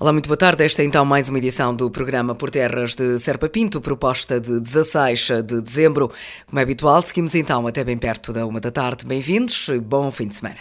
Olá, muito boa tarde. Esta é então mais uma edição do programa Por Terras de Serpa Pinto, proposta de 16 de dezembro. Como é habitual, seguimos então até bem perto da uma da tarde. Bem-vindos e bom fim de semana.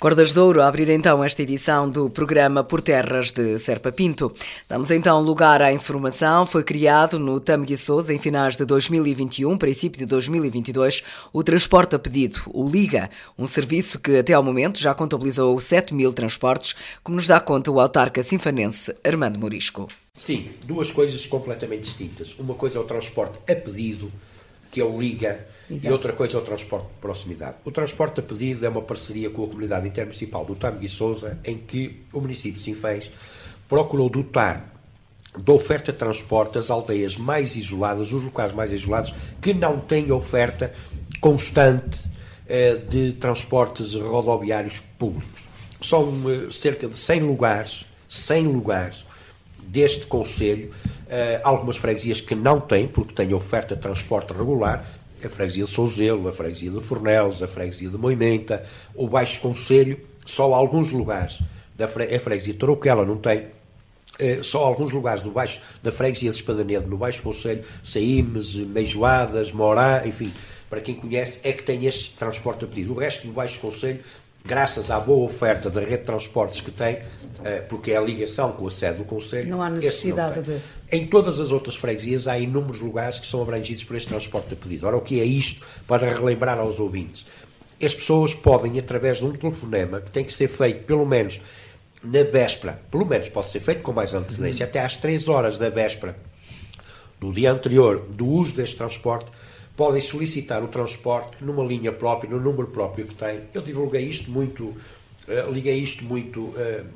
Cordas de Ouro a abrir então esta edição do programa Por Terras de Serpa Pinto. Damos então lugar à informação. Foi criado no Tamegui Souza em finais de 2021, princípio de 2022, o transporte a pedido, o Liga, um serviço que até ao momento já contabilizou 7 mil transportes, como nos dá conta o autarca sinfanense Armando Morisco. Sim, duas coisas completamente distintas. Uma coisa é o transporte a pedido, que é o Liga, Exato. e outra coisa é o transporte de proximidade. O transporte a pedido é uma parceria com a comunidade intermunicipal do Tâmega e Souza, em que o município de Sinfãs procurou dotar da oferta de transporte as aldeias mais isoladas, os locais mais isolados, que não têm oferta constante eh, de transportes rodoviários públicos. São eh, cerca de 100 lugares, 100 lugares deste Conselho, uh, algumas freguesias que não têm, porque têm oferta de transporte regular, a freguesia de Souzelo, a freguesia de Fornelos, a freguesia de Moimenta, o Baixo Conselho, só alguns lugares, da fre a freguesia de Troquela não tem, uh, só alguns lugares do baixo, da freguesia de Espadanedo, no Baixo Conselho, Saímes, Meijoadas, Morá, enfim, para quem conhece, é que tem este transporte a pedido. O resto do Baixo Conselho graças à boa oferta da rede de transportes que tem, eh, porque é a ligação com a sede do Conselho. Não há necessidade não de. Em todas as outras freguesias há inúmeros lugares que são abrangidos por este transporte a pedido. Ora, o que é isto para relembrar aos ouvintes? As pessoas podem, através de um telefonema, que tem que ser feito pelo menos na véspera, pelo menos pode ser feito com mais antecedência, uhum. até às 3 horas da véspera, do dia anterior do uso deste transporte, podem solicitar o transporte numa linha própria, no número próprio que têm. Eu divulguei isto muito, uh, liguei isto muito uh,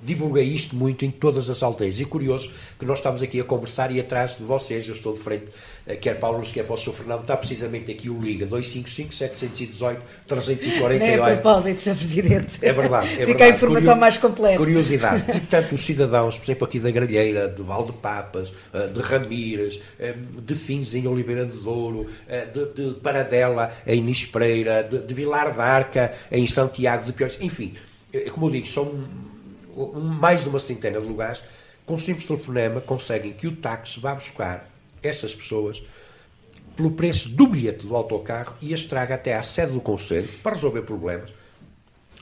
divulguei isto muito em todas as aldeias. E curioso que nós estamos aqui a conversar e atrás de vocês, eu estou de frente, eh, quer Paulo Luz, quer para o Sr. Fernando, está precisamente aqui o Liga 255-718-348. Nem a propósito, Sr. Presidente. É verdade. É Fica verdade. a informação Curio... mais completa. Curiosidade. E, portanto, os cidadãos, por exemplo, aqui da Gralheira, de Valdepapas, eh, de Ramírez, eh, de Fins em Oliveira de Douro, de, de Paradela em Nispreira, de, de Vilar da Arca em Santiago de Piores, enfim, como eu digo, são mais de uma centena de lugares, com um simples telefonema conseguem que o táxi vá buscar essas pessoas pelo preço do bilhete do autocarro e as traga até à sede do Conselho para resolver problemas,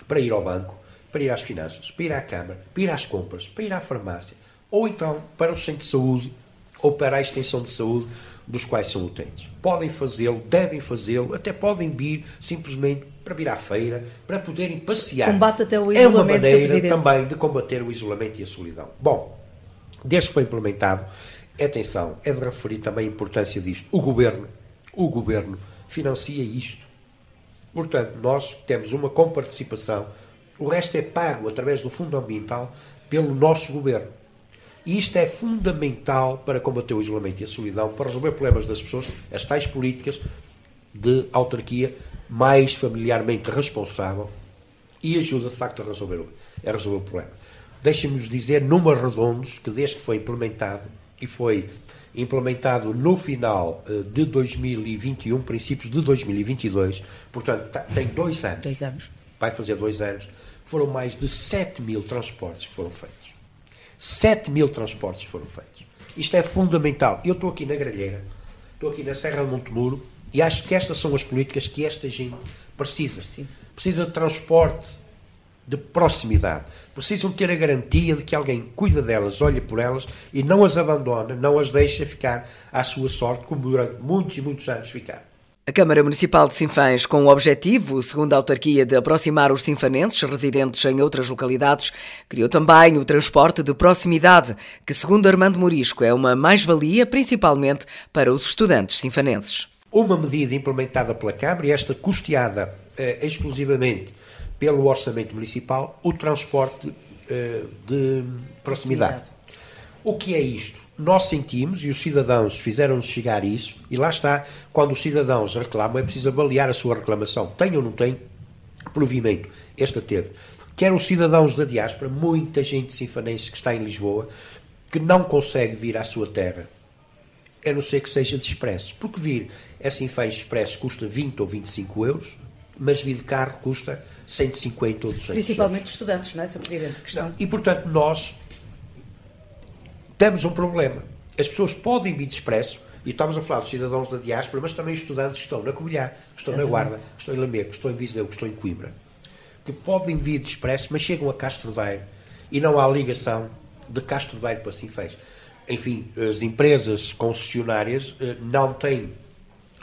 para ir ao banco, para ir às finanças, para ir à Câmara, para ir às compras, para ir à farmácia, ou então para o centro de saúde ou para a extensão de saúde dos quais são utentes. Podem fazê-lo, devem fazê-lo, até podem vir simplesmente para vir à feira, para poderem passear. Combate até o isolamento, É uma maneira também de combater o isolamento e a solidão. Bom, desde que foi implementado, atenção, é de referir também a importância disto. O Governo, o Governo financia isto. Portanto, nós temos uma comparticipação, o resto é pago através do Fundo Ambiental pelo nosso Governo. E isto é fundamental para combater o isolamento e a solidão, para resolver problemas das pessoas, as tais políticas de autarquia mais familiarmente responsável e ajuda de facto a resolver, a resolver o problema. Deixem-nos dizer, números redondos, que desde que foi implementado, e foi implementado no final eh, de 2021, princípios de 2022, portanto, tem dois anos. Dois anos. Vai fazer dois anos. Foram mais de 7 mil transportes que foram feitos. 7 mil transportes foram feitos. Isto é fundamental. Eu estou aqui na Gralheira, estou aqui na Serra de Montemuro e acho que estas são as políticas que esta gente precisa. Precisa, precisa de transporte de proximidade. Precisam ter a garantia de que alguém cuida delas, olha por elas e não as abandona, não as deixa ficar à sua sorte, como durante muitos e muitos anos ficaram. A Câmara Municipal de Sinfãs, com o objetivo, segundo a autarquia, de aproximar os sinfanenses residentes em outras localidades, criou também o transporte de proximidade, que, segundo Armando Morisco, é uma mais-valia principalmente para os estudantes sinfanenses. Uma medida implementada pela Câmara e esta custeada eh, exclusivamente pelo Orçamento Municipal, o transporte eh, de proximidade. proximidade. O que é isto? Nós sentimos e os cidadãos fizeram-nos chegar isso, e lá está, quando os cidadãos reclamam, é preciso avaliar a sua reclamação. Tem ou não tem provimento? Esta teve. Quer os cidadãos da diáspora, muita gente sinfanense que está em Lisboa, que não consegue vir à sua terra, a não ser que seja de expresso. Porque vir é Sinfãs expresso custa 20 ou 25 euros, mas vir de carro custa 150 ou 200 Principalmente euros. estudantes, não é, Sr. Presidente? Questão. E, portanto, nós temos um problema. As pessoas podem vir de expresso, e estamos a falar dos cidadãos da diáspora, mas também estudantes que estão na Covilhã, que estão Exatamente. na Guarda, que estão em Lamego, que estão em Viseu, que estão em Coimbra. que podem vir de expresso, mas chegam a Castro Daire e não há ligação de Castro Daire para Sinfãs. Enfim, as empresas concessionárias eh, não têm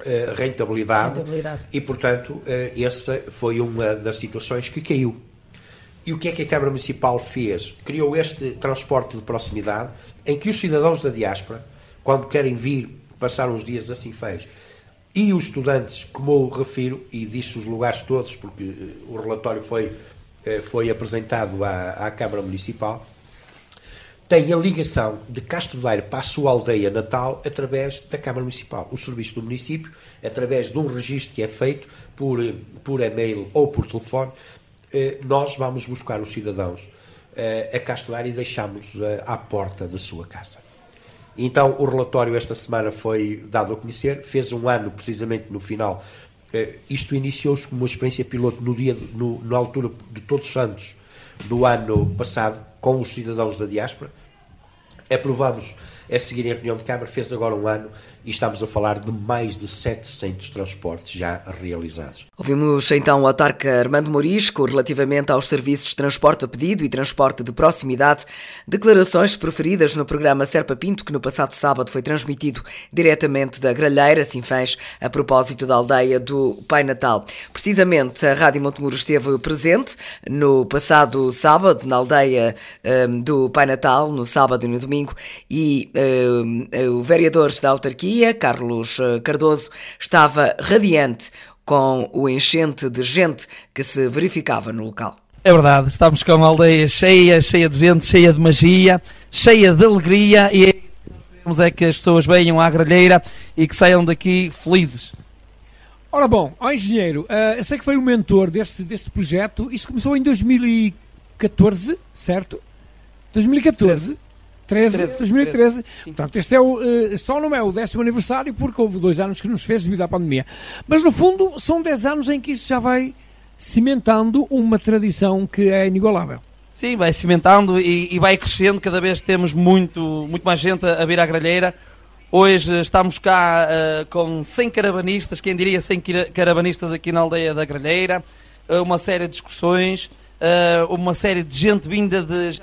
eh, rentabilidade, rentabilidade, e, portanto, eh, essa foi uma das situações que caiu. E o que é que a Câmara Municipal fez? Criou este transporte de proximidade em que os cidadãos da diáspora, quando querem vir passar uns dias a Sinfãs, e os estudantes, como eu refiro, e disse os lugares todos, porque o relatório foi, foi apresentado à, à Câmara Municipal, tem a ligação de Castro Daire para a sua aldeia natal através da Câmara Municipal. O serviço do município, através de um registro que é feito por, por e-mail ou por telefone, eh, nós vamos buscar os cidadãos eh, a Castro Daire e deixamos eh, à porta da sua casa. Então, o relatório esta semana foi dado a conhecer, fez um ano, precisamente no final. Isto iniciou-se como uma experiência piloto no dia, no, na altura de Todos Santos do ano passado, com os cidadãos da diáspora aprovamos a seguir em reunião de Câmara, fez agora um ano e estamos a falar de mais de 700 transportes já realizados. Ouvimos então o autarca Armando Morisco relativamente aos serviços de transporte a pedido e transporte de proximidade, declarações proferidas no programa Serpa Pinto, que no passado sábado foi transmitido diretamente da Gralheira, Sinfãs, a propósito da aldeia do Pai Natal. Precisamente, a Rádio Montemuro esteve presente no passado sábado, na aldeia um, do Pai Natal, no sábado e no domingo, e um, o vereador da autarquia Carlos eh, Cardoso, estava radiante com o enchente de gente que se verificava no local. É verdade, estamos com uma aldeia cheia, cheia de gente, cheia de magia, cheia de alegria e é queremos é que as pessoas venham à gralheira e que saiam daqui felizes. Ora bom, ó engenheiro, uh, eu sei que foi o mentor deste, deste projeto, isto começou em 2014, certo? 2014? 13, 13 2013. 13. Portanto, este é o, uh, só não é o décimo aniversário porque houve dois anos que nos fez devido à pandemia. Mas no fundo são 10 anos em que isto já vai cimentando uma tradição que é inigualável. Sim, vai cimentando e, e vai crescendo, cada vez temos muito, muito mais gente a, a vir à gralheira. Hoje estamos cá uh, com 100 caravanistas, quem diria 100 caravanistas aqui na aldeia da Gralheira, uh, uma série de discussões, uh, uma série de gente vinda de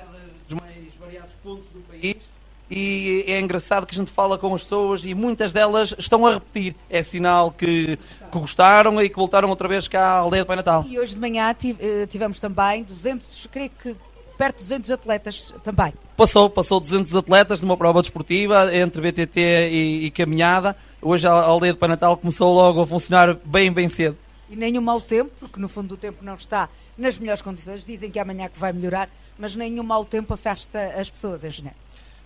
país e é engraçado que a gente fala com as pessoas e muitas delas estão a repetir. É sinal que, que gostaram e que voltaram outra vez cá à aldeia do Pai Natal. E hoje de manhã eh, tivemos também 200, creio que perto de 200 atletas também. Passou, passou 200 atletas numa prova desportiva entre BTT e, e caminhada. Hoje a aldeia do Pai Natal começou logo a funcionar bem, bem cedo. E nenhum mau tempo, porque no fundo o tempo não está nas melhores condições. Dizem que amanhã que vai melhorar, mas nenhum mau tempo afasta as pessoas, engenheiro.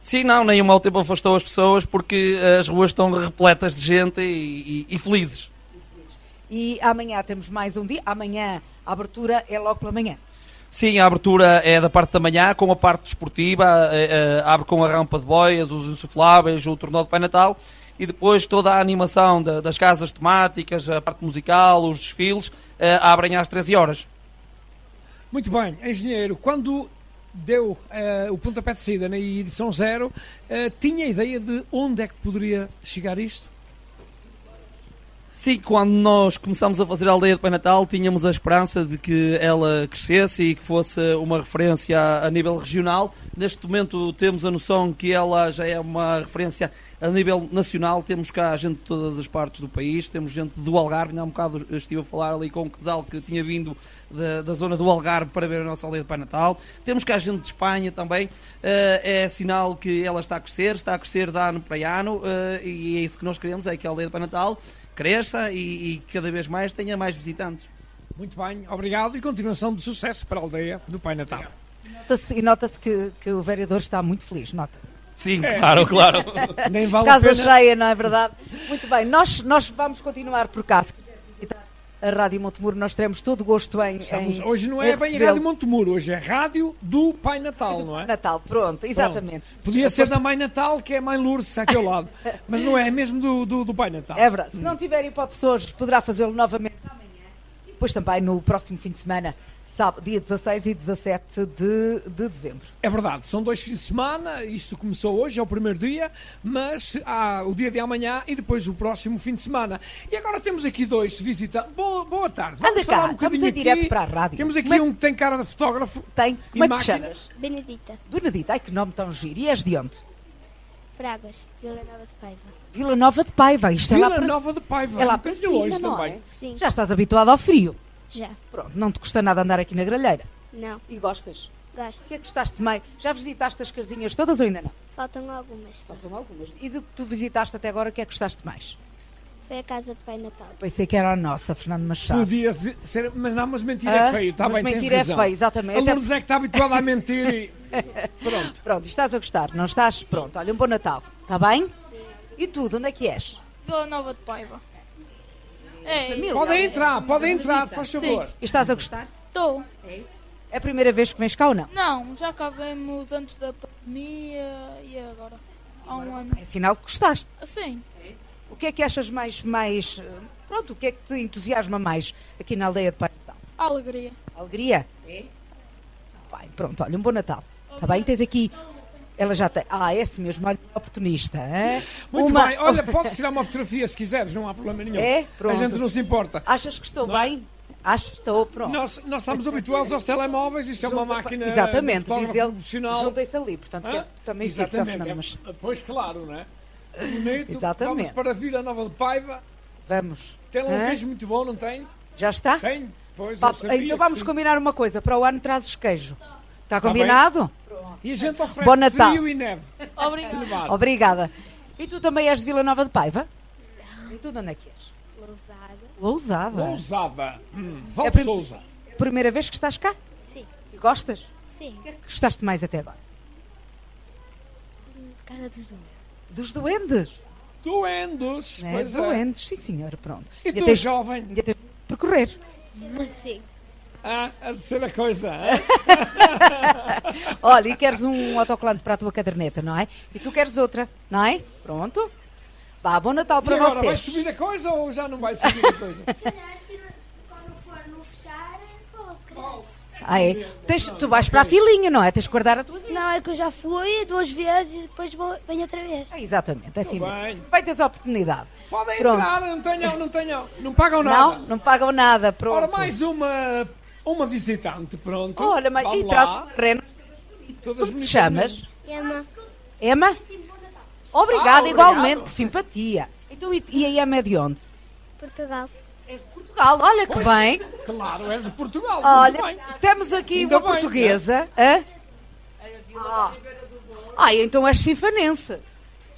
Sim, não, nem o mau tempo afastou as pessoas porque as ruas estão repletas de gente e, e, e felizes. E amanhã temos mais um dia. Amanhã a abertura é logo pela manhã. Sim, a abertura é da parte da manhã, com a parte desportiva, é, é, abre com a rampa de boias, os insufláveis, o torneio de Pai Natal e depois toda a animação de, das casas temáticas, a parte musical, os desfiles, é, abrem às 13 horas. Muito bem, engenheiro, quando deu uh, o pontapé de saída na edição zero, uh, tinha ideia de onde é que poderia chegar isto? Sim, quando nós começámos a fazer a aldeia de Pai Natal, tínhamos a esperança de que ela crescesse e que fosse uma referência a nível regional. Neste momento temos a noção que ela já é uma referência a nível nacional. Temos cá gente de todas as partes do país, temos gente do Algarve. Há um bocado estive a falar ali com um casal que tinha vindo da, da zona do Algarve para ver a nossa aldeia de Pai Natal. Temos cá gente de Espanha também. Uh, é sinal que ela está a crescer, está a crescer de ano para ano uh, e é isso que nós queremos, é que a aldeia de Pai Natal cresça e, e cada vez mais tenha mais visitantes. Muito bem, obrigado e continuação de sucesso para a aldeia do Pai Natal. E nota-se que, que o vereador está muito feliz, nota. Sim, é. claro, claro. Nem vale Casa pena... cheia, não é verdade? Muito bem, nós, nós vamos continuar por cá. A Rádio Montemuro, nós teremos todo o gosto em. Estamos, em hoje não é bem a Rádio Montemuro, hoje é Rádio do Pai Natal, não é? Natal, pronto, exatamente. Pronto. Podia ser da Mãe Natal, que é a Mãe Lourdes, aqui ao lado. Mas não é, é mesmo do, do, do Pai Natal. É verdade. Se não tiver hipótese hoje, poderá fazê-lo novamente amanhã. E depois também no próximo fim de semana sábado, dia 16 e 17 de, de dezembro. É verdade, são dois fins de semana, isto começou hoje, é o primeiro dia, mas há o dia de amanhã e depois o próximo fim de semana. E agora temos aqui dois visitantes. Boa, boa tarde. Vamos Anda falar cá, um bocadinho estamos em direto para a rádio. Temos aqui Como é- um que tem cara de fotógrafo. Tem. Como é que te chamas? Benedita, Benedita, ai que nome tão giro. E és de onde? Fragas, Vila Nova de Paiva. Vila Nova de Paiva. Isto é lá Vila para... Nova de Paiva. É lá para cima, longe não também. é? Sim. Já estás habituado ao frio. Já. Pronto, não te custa nada andar aqui na gralheira. Não. E gostas? Gosto. O que é que gostaste mais? Já visitaste as casinhas todas ou ainda não? Faltam algumas. Faltam algumas. E do que tu visitaste até agora, o que é que gostaste mais? Foi a casa de Pai Natal. Pensei que era a nossa, Fernando Machado. Podias dizer- ser, mas não, mas mentira Ah, é feio, está mas bem, tens mentira é razão. feio, exatamente. A Até- Lourdes é que está habituada a mentir e... Pronto. Pronto, estás a gostar, não estás? Pronto, olha, um bom Natal, está bem? E tu, de onde é que és? Vila Nova de Paiva. É, Família. Podem entrar, podem entrar, faz favor. E estás a gostar? estou. É a primeira vez que vens cá ou não? Não, já cá vemos antes da pandemia e agora. Há um ano. É sinal que gostaste. Sim, O que é que achas mais, mais... Pronto, o que é que te entusiasma mais aqui na aldeia de Pai Natal? alegria. Alegria? É. Bem, pronto, olha, um bom Natal. Está bem? Tens aqui... Ela já tem... Ah, é assim mesmo, olha, oportunista. É? Muito Uma- bem, olha, podes tirar uma fotografia se quiseres, não há problema nenhum. É? Pronto. A gente não se importa. Achas que estou Não é? bem? Acho que estou, pronto. Nós, nós estamos habituados aos telemóveis, isso é uma Junta- máquina Exatamente, diz ele, juntem-se ali, portanto, é- também Exatamente, Fernando é, pois claro, não é? Bonito, Exatamente. vamos para Vila Nova de Paiva, Vamos. tem lá um Hã? queijo muito bom, não tem? Já está? Tem? Pois, então vamos combinar uma coisa. Para o ano trazes queijo. Está Tá combinado? E a gente oferece Bom Natal. frio e neve. Obrigado. Levar. Obrigada. E tu também és de Vila Nova de Paiva? E tu de onde é que és? Lousada. Lousada. Lousada. Hum, Val É prim- Souza. Primeira vez que estás cá? Sim. E gostas? Sim. O que é que gostaste mais até agora? Casa dos Doentes. Dos doentes. Doendos. Né? Pois é. Doentes, sim senhor, pronto. E Ainda tu, tens- jovem? ainda tens de percorrer. Sim. Ah, a terceira coisa. hã? Olha, e queres um autocolante para a tua caderneta, não é? E tu queres outra, não é? Pronto. Vá, bom Natal E para agora, vai vocês. subir a coisa ou já não vai subir a coisa? Quando for no fechar, vou Ah, é? Tens- tu vais para a filinha, não é? Tens que guardar a tua vida. Não, é que eu já fui duas vezes e depois vou, venho outra vez. Ah, exatamente, é assim bem. Feitas a oportunidade. Podem Pronto. entrar, não tenham, não tenham, não pagam nada. Não, não pagam nada, pronto. Ora, mais uma, uma visitante, pronto. Olha, mas e de terreno. Todas Como te chamas? Emma, Emma? Ah, Obrigada, obrigado. igualmente, que simpatia. Então, e, e a Emma é de onde? Portugal. É de Portugal, olha que Pois. bem. Claro, és de Portugal. Olha, temos aqui Ainda uma bem, portuguesa. Hã? Ah. Ah, então és sinfanense.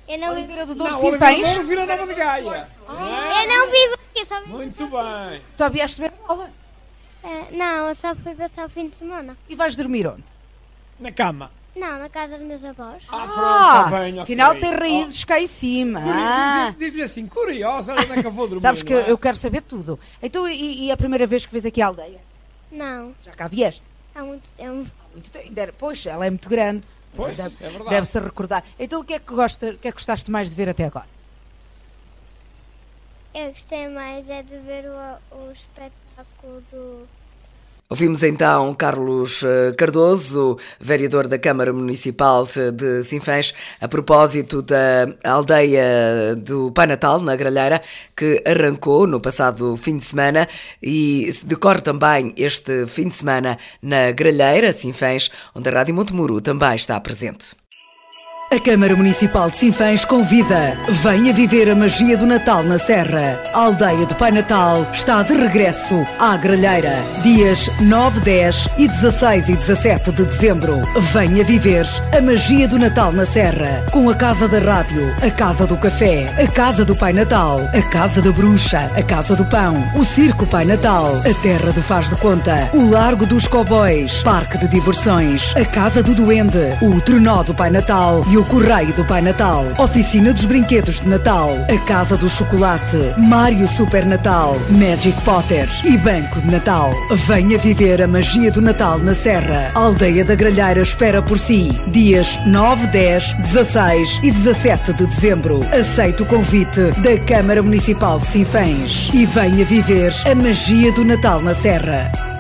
Eu não, vivo, Oliveira do Douro, Não, Sinfãs. Oliveira Vila Nova de Gaia. Não é? eu não vivo aqui, só vivo. Muito bem. Tu vieste ver a aula. É, não, eu só fui passar o fim de semana. E vais dormir onde? Na cama. Não, na casa dos meus avós. Ah, pronto, Ah, está bem, ok. afinal tem raízes cá em cima. Ah. diz- Diz-lhe assim, curiosa, onde é que eu vou dormir? Sabes que não é? eu quero saber tudo. Então, e, e a primeira vez que vês aqui a aldeia? Não, Já cá vieste? há muito tempo. Muito tempo. Ainda era- Pois, ela é muito grande. Pois, Deve- é verdade. Deve-se recordar. Então, o que é que, gosta, o que é que gostaste mais de ver até agora? Eu gostei mais é de ver o, o espetáculo do. Ouvimos então Carlos eh, Cardoso, vereador da Câmara Municipal de Sinfãs, a propósito da aldeia do Pai Natal, na Gralheira, que arrancou no passado fim de semana e decorre também este fim de semana na Gralheira, Sinfãs, onde a Rádio Montemuro também está presente. A Câmara Municipal de Sinfãs convida. Venha viver a magia do Natal na Serra. A aldeia do Pai Natal está de regresso à Gralheira. Dias 9, 10 e 16 e 17 de dezembro. Venha viver a magia do Natal na Serra. Com a Casa da Rádio, a Casa do Café, a Casa do Pai Natal, a Casa da Bruxa, a Casa do Pão, o Circo Pai Natal, a Terra do Faz de Conta, o Largo dos Cowboys, Parque de Diversões, a Casa do Duende, o Trenó do Pai Natal o Correio do Pai Natal, Oficina dos Brinquedos de Natal, a Casa do Chocolate, Mário Super Natal, Magic Potter e Banco de Natal. Venha viver a magia do Natal na Serra. A Aldeia da Gralheira espera por si. Dias 9, 10, 16 e 17 de dezembro. Aceite o convite da Câmara Municipal de Sinfãs e venha viver a magia do Natal na Serra.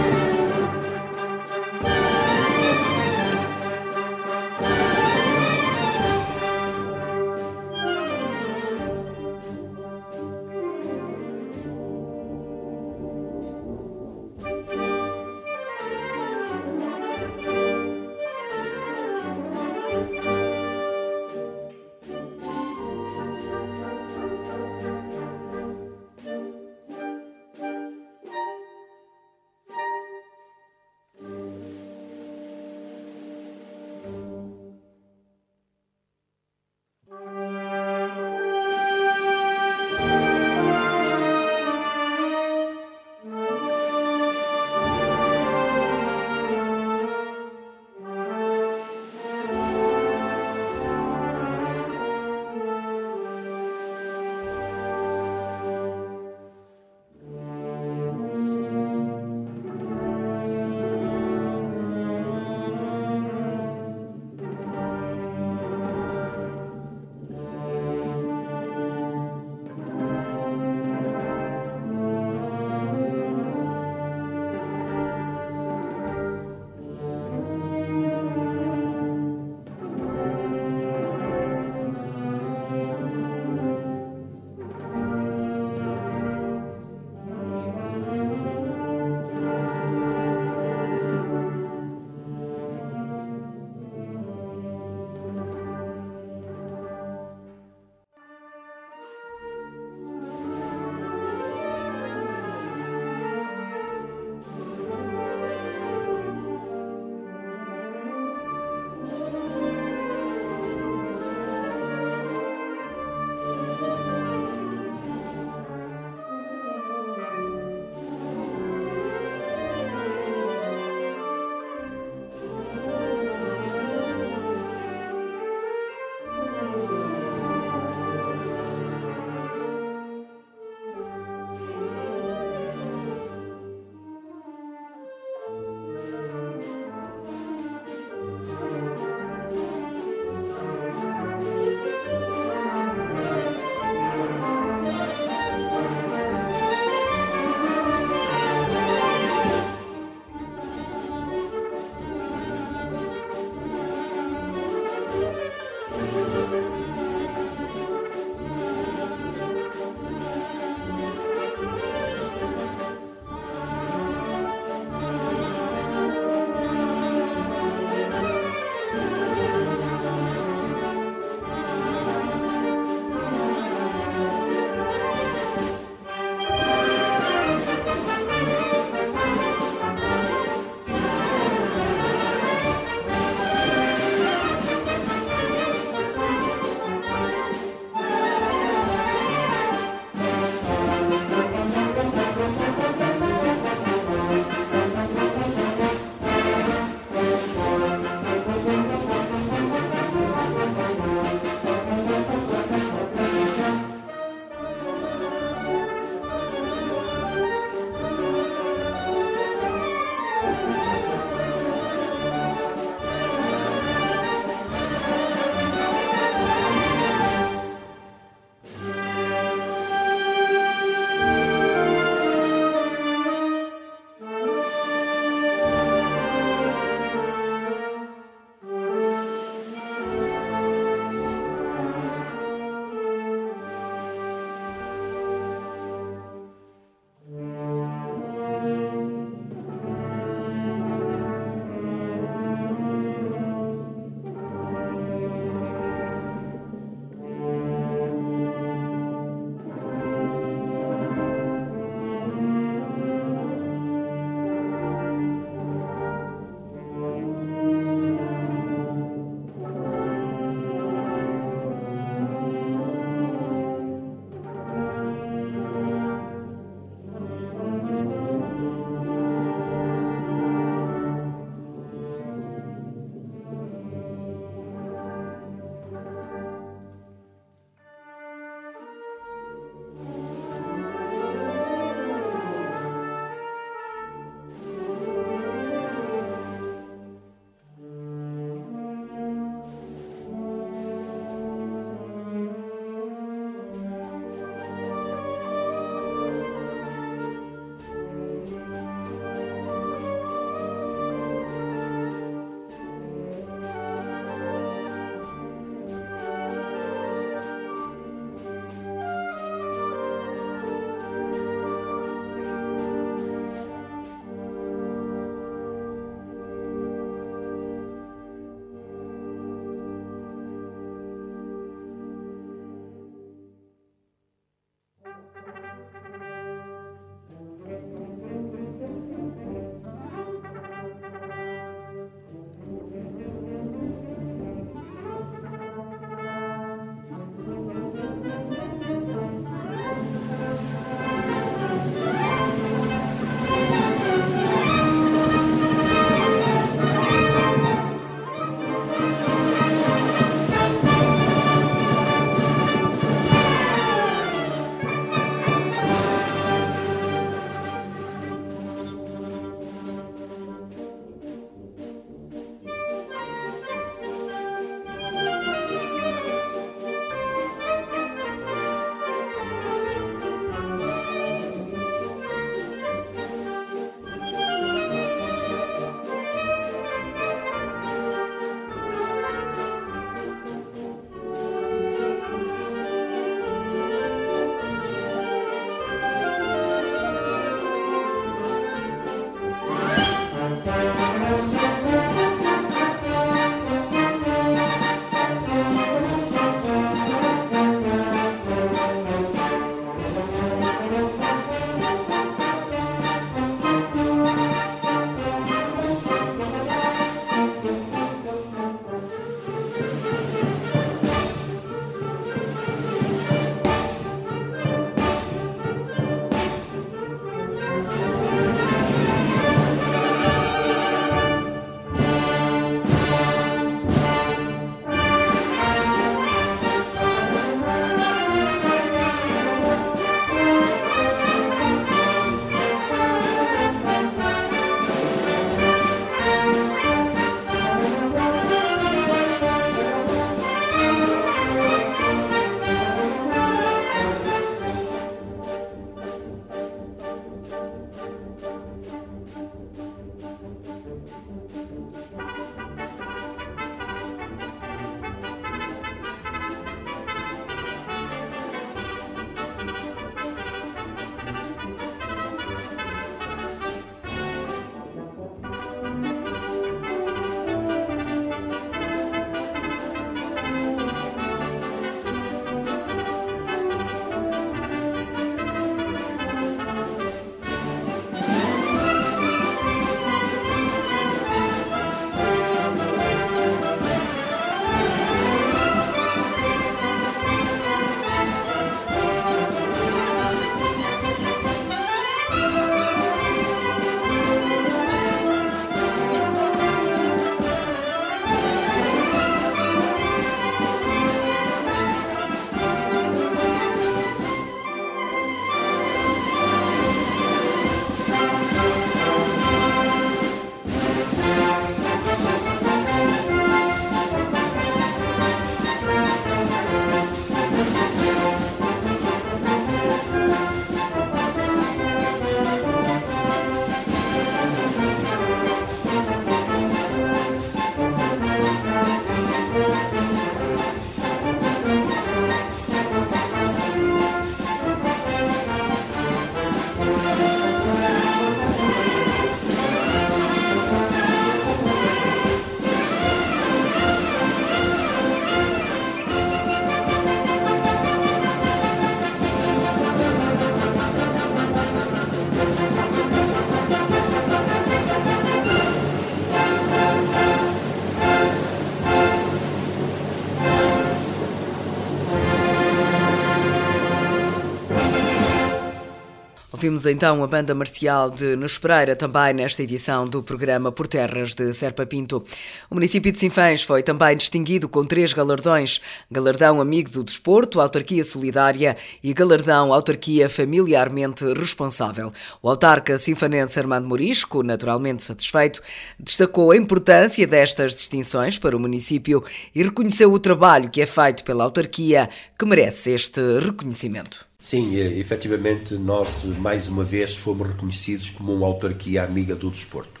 Ouvimos então a banda marcial de Nos Pereira também nesta edição do programa Por Terras de Serpa Pinto. O município de Sinfãs foi também distinguido com três galardões: Galardão Amigo do Desporto, Autarquia Solidária e Galardão Autarquia Familiarmente Responsável. O autarca sinfanense Armando Morisco, naturalmente satisfeito, destacou a importância destas distinções para o município e reconheceu o trabalho que é feito pela autarquia, que merece este reconhecimento. Sim, efetivamente nós mais uma vez fomos reconhecidos como uma autarquia amiga do desporto.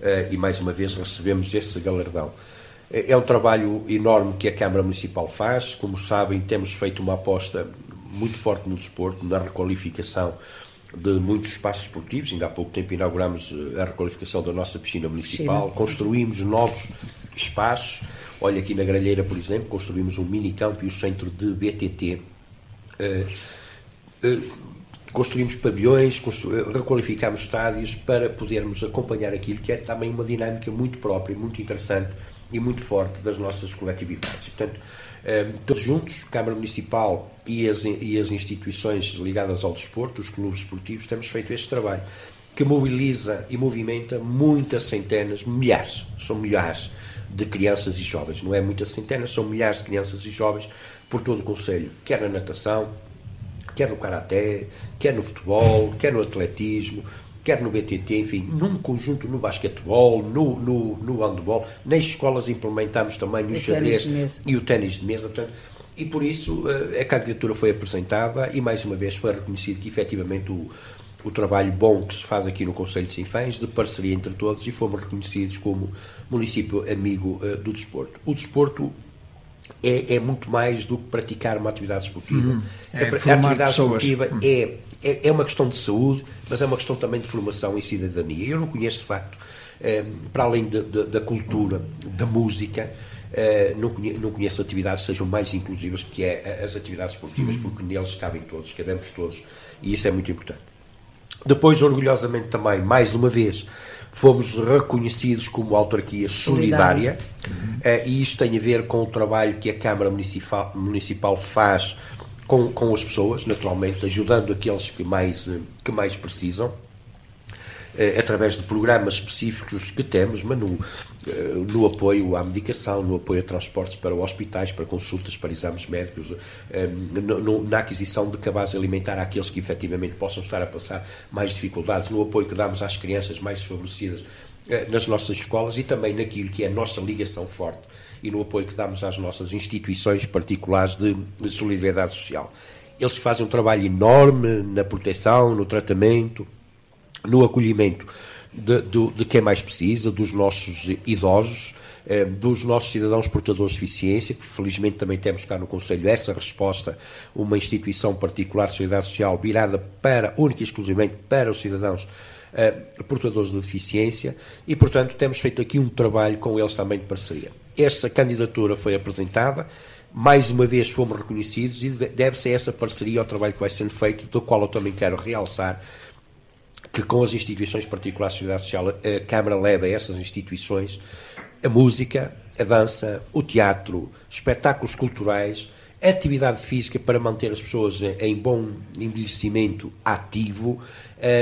Eh, e mais uma vez recebemos esse galardão. Eh, é um trabalho enorme que a Câmara Municipal faz, como sabem temos feito uma aposta muito forte no desporto, na requalificação de muitos espaços esportivos, ainda há pouco tempo inauguramos eh, a requalificação da nossa piscina municipal, construímos novos espaços, olha aqui na Gralheira por exemplo, construímos um mini campo e o centro de BTT, construímos pavilhões, eh, requalificámos estádios para podermos acompanhar aquilo que é também uma dinâmica muito própria, muito interessante e muito forte das nossas coletividades. Portanto, eh, todos juntos, Câmara Municipal e as, e as instituições ligadas ao desporto, os clubes esportivos, temos feito este trabalho que mobiliza e movimenta muitas centenas, milhares, são milhares de crianças e jovens, não é muitas centenas, são milhares de crianças e jovens por todo o Conselho, quer na natação, quer no karaté, quer no futebol, quer no atletismo, quer no BTT, enfim, num conjunto no basquetebol, no, no, no handball, nas escolas implementamos também o xadrez e o ténis de mesa, portanto, e por isso eh, a candidatura foi apresentada e mais uma vez foi reconhecido que efetivamente o, o trabalho bom que se faz aqui no Conselho de Sinfãs, de parceria entre todos, e fomos reconhecidos como município amigo uh, do desporto. O desporto é, é, muito mais do que praticar uma atividade esportiva. Uhum. É, a, a atividade pessoas. esportiva uhum. é, é, é, uma questão de saúde, mas é uma questão também de formação e cidadania. Eu não conheço, de facto, eh, para além de, de, da cultura, da música, eh, não, conheço, não conheço atividades que sejam mais inclusivas que é as atividades esportivas, uhum. porque neles cabem todos, cabemos todos, e isso é muito importante. Depois, orgulhosamente também, mais uma vez, fomos reconhecidos como autarquia solidária, uhum. uh, e isto tem a ver com o trabalho que a Câmara Municipal, Municipal faz com, com as pessoas, naturalmente, ajudando aqueles que mais, eh, que mais precisam. Eh, através de programas específicos que temos, mas no, eh, no apoio à medicação, no apoio a transportes para hospitais, para consultas, para exames médicos, eh, na aquisição de cabaz alimentar àqueles que efetivamente possam estar a passar mais dificuldades, no apoio que damos às crianças mais desfavorecidas nas nossas escolas e também naquilo que é a nossa ligação forte e no apoio que damos às nossas instituições particulares de solidariedade social. Eles fazem um trabalho enorme na proteção, no tratamento, no acolhimento de, de, de, quem mais precisa, dos nossos idosos, eh, dos nossos cidadãos portadores de deficiência, que felizmente também temos cá no Conselho essa resposta, uma instituição particular de solidariedade social virada para, única e exclusivamente para os cidadãos eh, portadores de deficiência, e portanto temos feito aqui um trabalho com eles também de parceria. Essa candidatura foi apresentada, mais uma vez fomos reconhecidos e deve-se a essa parceria ao trabalho que vai sendo feito, do qual eu também quero realçar que com as instituições particulares de sociedade social a Câmara leva a essas instituições a música, a dança, o teatro, espetáculos culturais, atividade física para manter as pessoas em bom envelhecimento ativo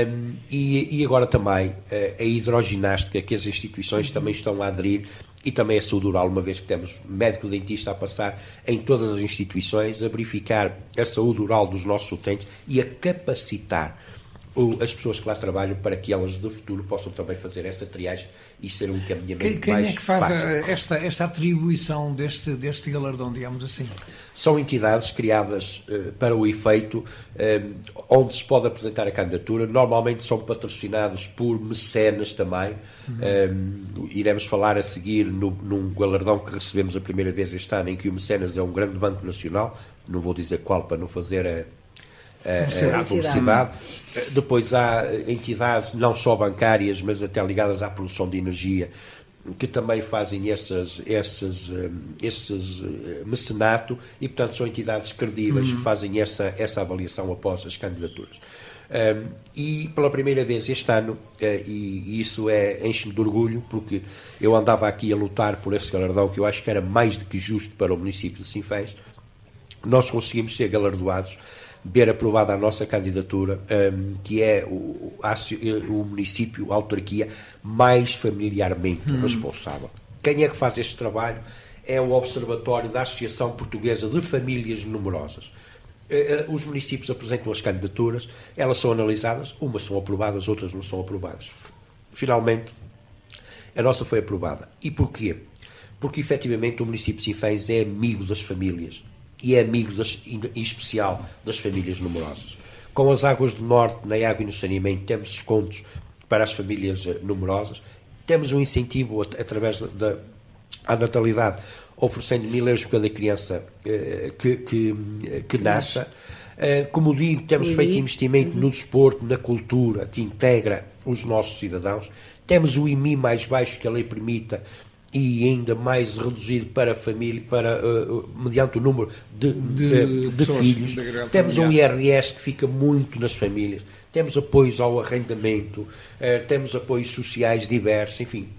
um, e, e, agora também eh, a hidroginástica que as instituições também estão a aderir e também a saúde oral, uma vez que temos médico-dentista a passar em todas as instituições, a verificar a saúde oral dos nossos utentes e a capacitar as pessoas que lá trabalham para que elas de futuro possam também fazer essa triagem e ser um caminhamento quem, quem mais é que faz fácil. esta, esta atribuição deste, deste galardão, digamos assim? São entidades criadas uh, para o efeito eh, onde se pode apresentar a candidatura. Normalmente são patrocinados por mecenas também. Uhum. Um, eh, iremos falar a seguir no, num galardão que recebemos a primeira vez este ano, em que o mecenas é um grande banco nacional. Não vou dizer qual para não fazer a a, a publicidade. Depois há entidades não só bancárias, mas até ligadas à produção de energia, que também fazem essas, essas, hum, esses hum, mecenato e, portanto, são entidades credíveis uhum. que fazem essa, essa avaliação após as candidaturas. Um, e pela primeira vez este ano, uh, e, e, isso é enche-me de orgulho, porque eu andava aqui a lutar por esse galardão que eu acho que era mais do que justo para o município de Sinfãs, nós conseguimos ser galardoados ver aprovada a nossa candidatura, um, que é o, o município, a autarquia, mais familiarmente hum. responsável. Quem é que faz este trabalho? É o Observatório da Associação Portuguesa de Famílias Numerosas. Eh, eh, os municípios apresentam as candidaturas, elas são analisadas, umas são aprovadas, outras não são aprovadas. Finalmente, a nossa foi aprovada. E porquê? Porque efetivamente o município de Sinfãs é amigo das famílias e é amigo das, em especial das famílias numerosas. Com as águas do norte, na água e no saneamento, temos descontos para as famílias eh, numerosas, temos um incentivo através da, da natalidade, oferecendo mil euros para cada criança eh, que, que, que nasça. Eh, como digo, temos feito investimento no desporto, na cultura, que integra os nossos cidadãos. Temos o IMI mais baixo que a lei permita e ainda mais reduzido para a família, para, uh, mediante o número de, de, de, de filhos. Temos um IRS que fica muito nas famílias, temos apoios ao arrendamento, uh, temos apoios sociais diversos, enfim,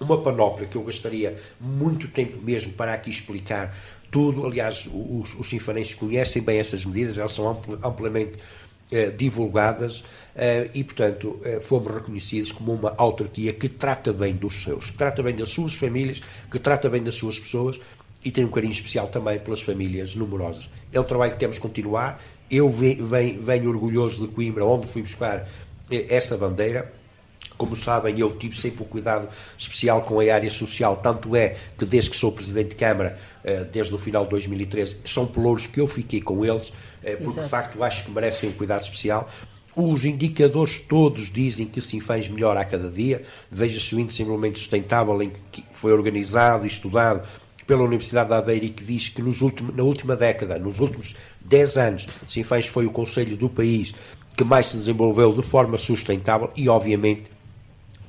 uma panóplia que eu gastaria muito tempo mesmo para aqui explicar tudo. Aliás, os, os sinfanenses conhecem bem essas medidas, elas são amplamente eh, divulgadas eh, e, portanto, eh, fomos reconhecidos como uma autarquia que trata bem dos seus, que trata bem das suas famílias, que trata bem das suas pessoas e tem um carinho especial também pelas famílias numerosas. É um trabalho que temos que continuar. Eu venho, venho, orgulhoso de Coimbra, onde fui buscar essa bandeira. Como sabem, eu tive sempre um cuidado especial com a área social, tanto é que desde que sou Presidente de Câmara, desde o final de 2013, são pelouros que eu fiquei com eles, é, porque Exato. de facto acho que merecem um cuidado especial. Os indicadores todos dizem que Sinfãs melhora a cada dia. Veja-se o índice de desenvolvimento sustentável em que foi organizado e estudado pela Universidade de Aveiro e que diz que nos na última década, nos últimos 10 anos, Sinfãs foi o conselho do país que mais se desenvolveu de forma sustentável e, obviamente,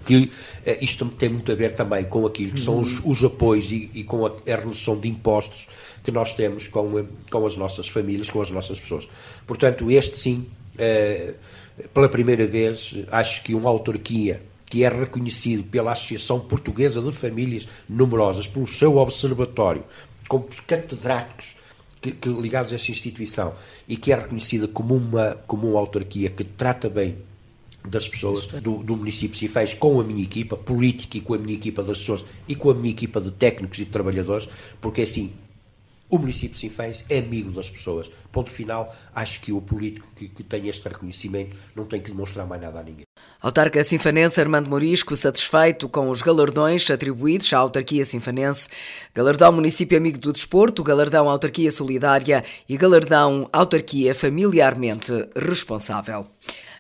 que eh, isto tem muito a ver também com aquilo que são os, os apoios e, e com a, a redução de impostos que nós temos com, com as nossas famílias, com as nossas pessoas. Portanto, este sim, eh, pela primeira vez, acho que uma autarquia que é reconhecido pela Associação Portuguesa de Famílias Numerosas, pelo seu observatório, como catedráticos que, que, ligados a esta instituição e que é reconhecida como uma, como uma autarquia que trata bem das pessoas do, do município de Cifés com a minha equipa política e com a minha equipa das pessoas e com a minha equipa de técnicos e de trabalhadores, porque assim o município de Sinfãs é amigo das pessoas. Ponto final, acho que o político que, que tem este reconhecimento não tem que demonstrar mais nada a ninguém. Autarca sinfanense Armando Morisco, satisfeito com os galardões atribuídos à autarquia sinfanense, galardão Município Amigo do Desporto, galardão Autarquia Solidária e galardão Autarquia Familiarmente Responsável.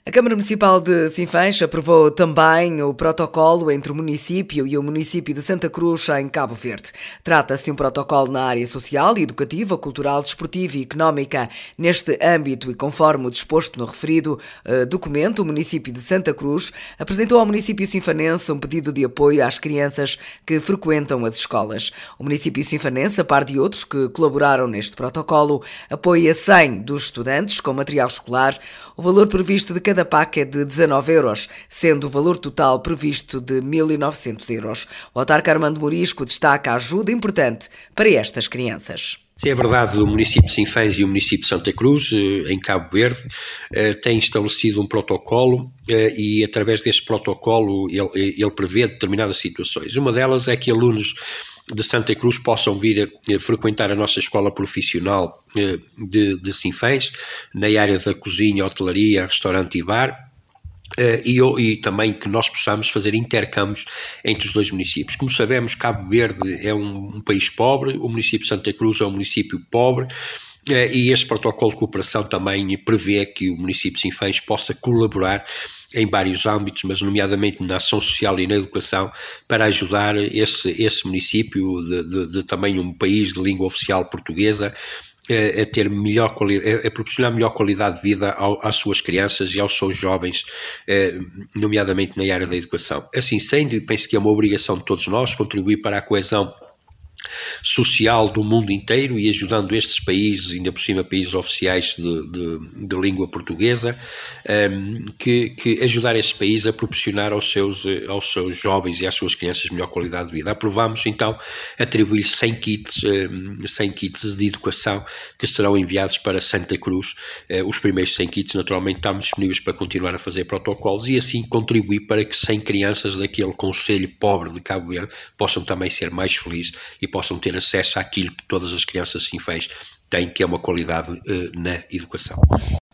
A Câmara Municipal de Sinfãs aprovou também o protocolo entre o município e o município de Santa Cruz, em Cabo Verde. Trata-se de um protocolo na área social, educativa, cultural, desportiva e económica. Neste âmbito e conforme o disposto no referido uh, documento, o município de Santa Cruz apresentou ao município sinfanense um pedido de apoio às crianças que frequentam as escolas. O município sinfanense, a par de outros que colaboraram neste protocolo, apoia 100 dos estudantes com material escolar. O valor previsto de cada cada PAC é de 19 euros, sendo o valor total previsto de 1.900 euros. O autarca Armando Morisco destaca a ajuda importante para estas crianças. Se é verdade, o município de Sinfãs e o município de Santa Cruz, eh, em Cabo Verde, eh, têm estabelecido um protocolo eh, e, através deste protocolo, ele, ele prevê determinadas situações. Uma delas é que alunos de Santa Cruz possam vir a, frequentar a nossa escola profissional eh, de, de Sinfãs, na área da cozinha, hotelaria, restaurante e bar, Uh, e, e, também que nós possamos fazer intercâmbios entre os dois municípios. Como sabemos, Cabo Verde é um, um país pobre, o município de Santa Cruz é um município pobre, e este protocolo de cooperação também prevê que o município de Sinfãs possa colaborar em vários âmbitos, mas nomeadamente na ação social e na educação, para ajudar esse, esse município de, de, de também um país de língua oficial portuguesa a, a ter melhor qualidade, a proporcionar melhor qualidade de vida ao, às suas crianças e aos seus jovens, eh, nomeadamente na área da educação. Assim sendo, penso que é uma obrigação de todos nós contribuir para a coesão social do mundo inteiro e ajudando estes países, ainda por cima países oficiais de, de, de língua portuguesa, um, que, que ajudar estes países a proporcionar aos seus, aos seus jovens e às suas crianças melhor qualidade de vida. Aprovamos então atribuir 100 kits, um, 100 kits de educação que serão enviados para Santa Cruz. Uh, os primeiros 100 kits, naturalmente, estamos disponíveis para continuar a fazer protocolos e assim contribuir para que 100 crianças daquele conselho pobre de Cabo Verde possam também ser mais felizes e possam ter acesso àquilo que todas as crianças sinfãs têm, que é uma qualidade uh, na educação.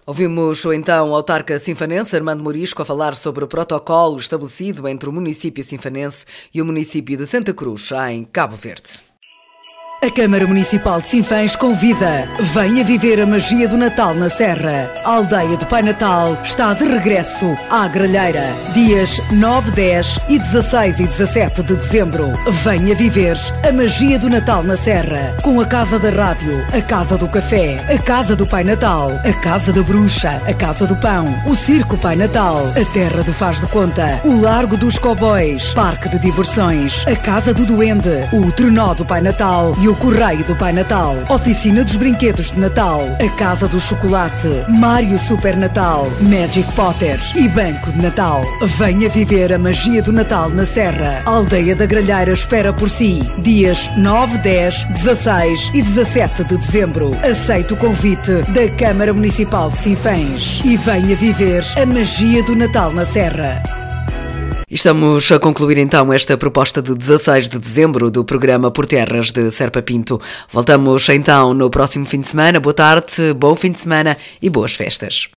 Ouvimos então o autarca sinfanense Armando Morisco a falar sobre o protocolo estabelecido entre o município sinfanense e o município de Santa Cruz, em Cabo Verde. A Câmara Municipal de Sinfãs convida. Venha viver a magia do Natal na Serra. A aldeia do Pai Natal está de regresso à Gralheira. Dias 9, 10 e 16 e 17 de dezembro. Venha viver a magia do Natal na Serra. Com a Casa da Rádio, a Casa do Café, a Casa do Pai Natal, a Casa da Bruxa, a Casa do Pão, o Circo Pai Natal, a Terra do Faz de Conta, o Largo dos Cowboys, Parque de Diversões, a Casa do Duende, o Trenó do Pai Natal o Correio do Pai Natal, Oficina dos Brinquedos de Natal, a Casa do Chocolate, Mário Super Natal, Magic Potter e Banco de Natal. Venha viver a magia do Natal na Serra. A Aldeia da Gralheira espera por si. Dias 9, 10, 16 e 17 de dezembro. Aceite o convite da Câmara Municipal de Sinfãs e venha viver a magia do Natal na Serra. Estamos a concluir então esta proposta de 16 de dezembro do programa Por Terras de Serpa Pinto. Voltamos então no próximo fim de semana. Boa tarde, bom fim de semana e boas festas.